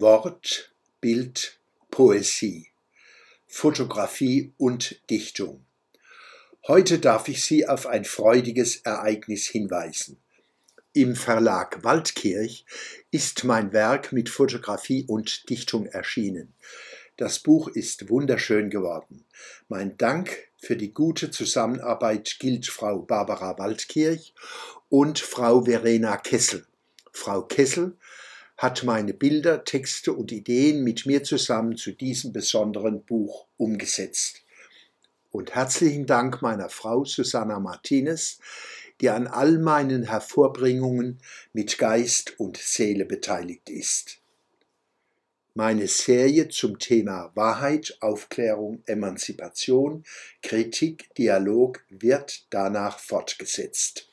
Wort, Bild, Poesie, Fotografie und Dichtung. Heute darf ich Sie auf ein freudiges Ereignis hinweisen. Im Verlag Waldkirch ist mein Werk mit Fotografie und Dichtung erschienen. Das Buch ist wunderschön geworden. Mein Dank für die gute Zusammenarbeit gilt Frau Barbara Waldkirch und Frau Verena Kessel. Frau Kessel hat meine Bilder, Texte und Ideen mit mir zusammen zu diesem besonderen Buch umgesetzt. Und herzlichen Dank meiner Frau Susanna Martinez, die an all meinen Hervorbringungen mit Geist und Seele beteiligt ist. Meine Serie zum Thema Wahrheit, Aufklärung, Emanzipation, Kritik, Dialog wird danach fortgesetzt.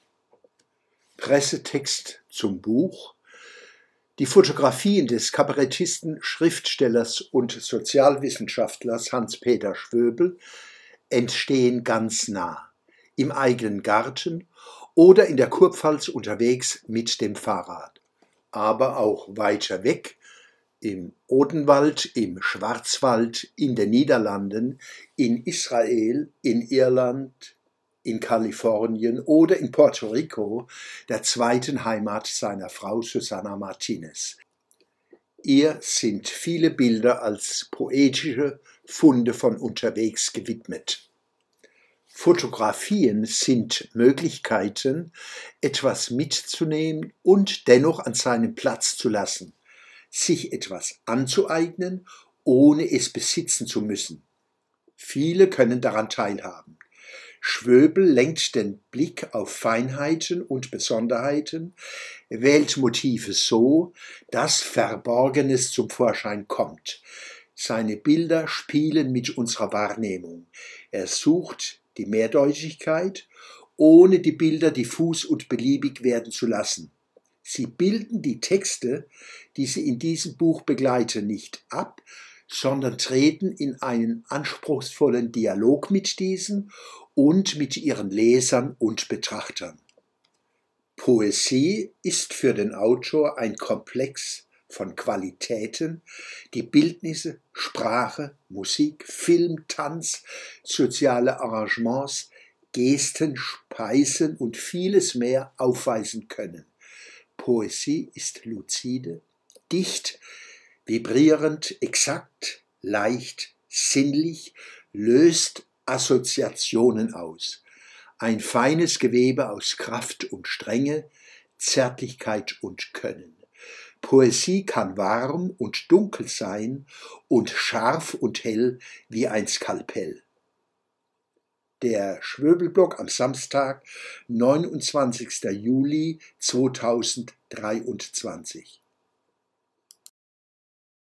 Pressetext zum Buch die Fotografien des Kabarettisten, Schriftstellers und Sozialwissenschaftlers Hans-Peter Schwöbel entstehen ganz nah, im eigenen Garten oder in der Kurpfalz unterwegs mit dem Fahrrad, aber auch weiter weg, im Odenwald, im Schwarzwald, in den Niederlanden, in Israel, in Irland, in Kalifornien oder in Puerto Rico, der zweiten Heimat seiner Frau Susanna Martinez. Ihr sind viele Bilder als poetische Funde von unterwegs gewidmet. Fotografien sind Möglichkeiten, etwas mitzunehmen und dennoch an seinem Platz zu lassen, sich etwas anzueignen, ohne es besitzen zu müssen. Viele können daran teilhaben. Schwöbel lenkt den Blick auf Feinheiten und Besonderheiten, wählt Motive so, dass Verborgenes zum Vorschein kommt. Seine Bilder spielen mit unserer Wahrnehmung. Er sucht die Mehrdeutigkeit, ohne die Bilder diffus und beliebig werden zu lassen. Sie bilden die Texte, die sie in diesem Buch begleiten, nicht ab, sondern treten in einen anspruchsvollen Dialog mit diesen und mit ihren Lesern und Betrachtern. Poesie ist für den Autor ein Komplex von Qualitäten, die Bildnisse, Sprache, Musik, Film, Tanz, soziale Arrangements, Gesten, Speisen und vieles mehr aufweisen können. Poesie ist luzide, dicht, vibrierend, exakt, leicht, sinnlich, löst Assoziationen aus. Ein feines Gewebe aus Kraft und Strenge, Zärtlichkeit und Können. Poesie kann warm und dunkel sein und scharf und hell wie ein Skalpell. Der Schwöbelblock am Samstag, 29. Juli 2023.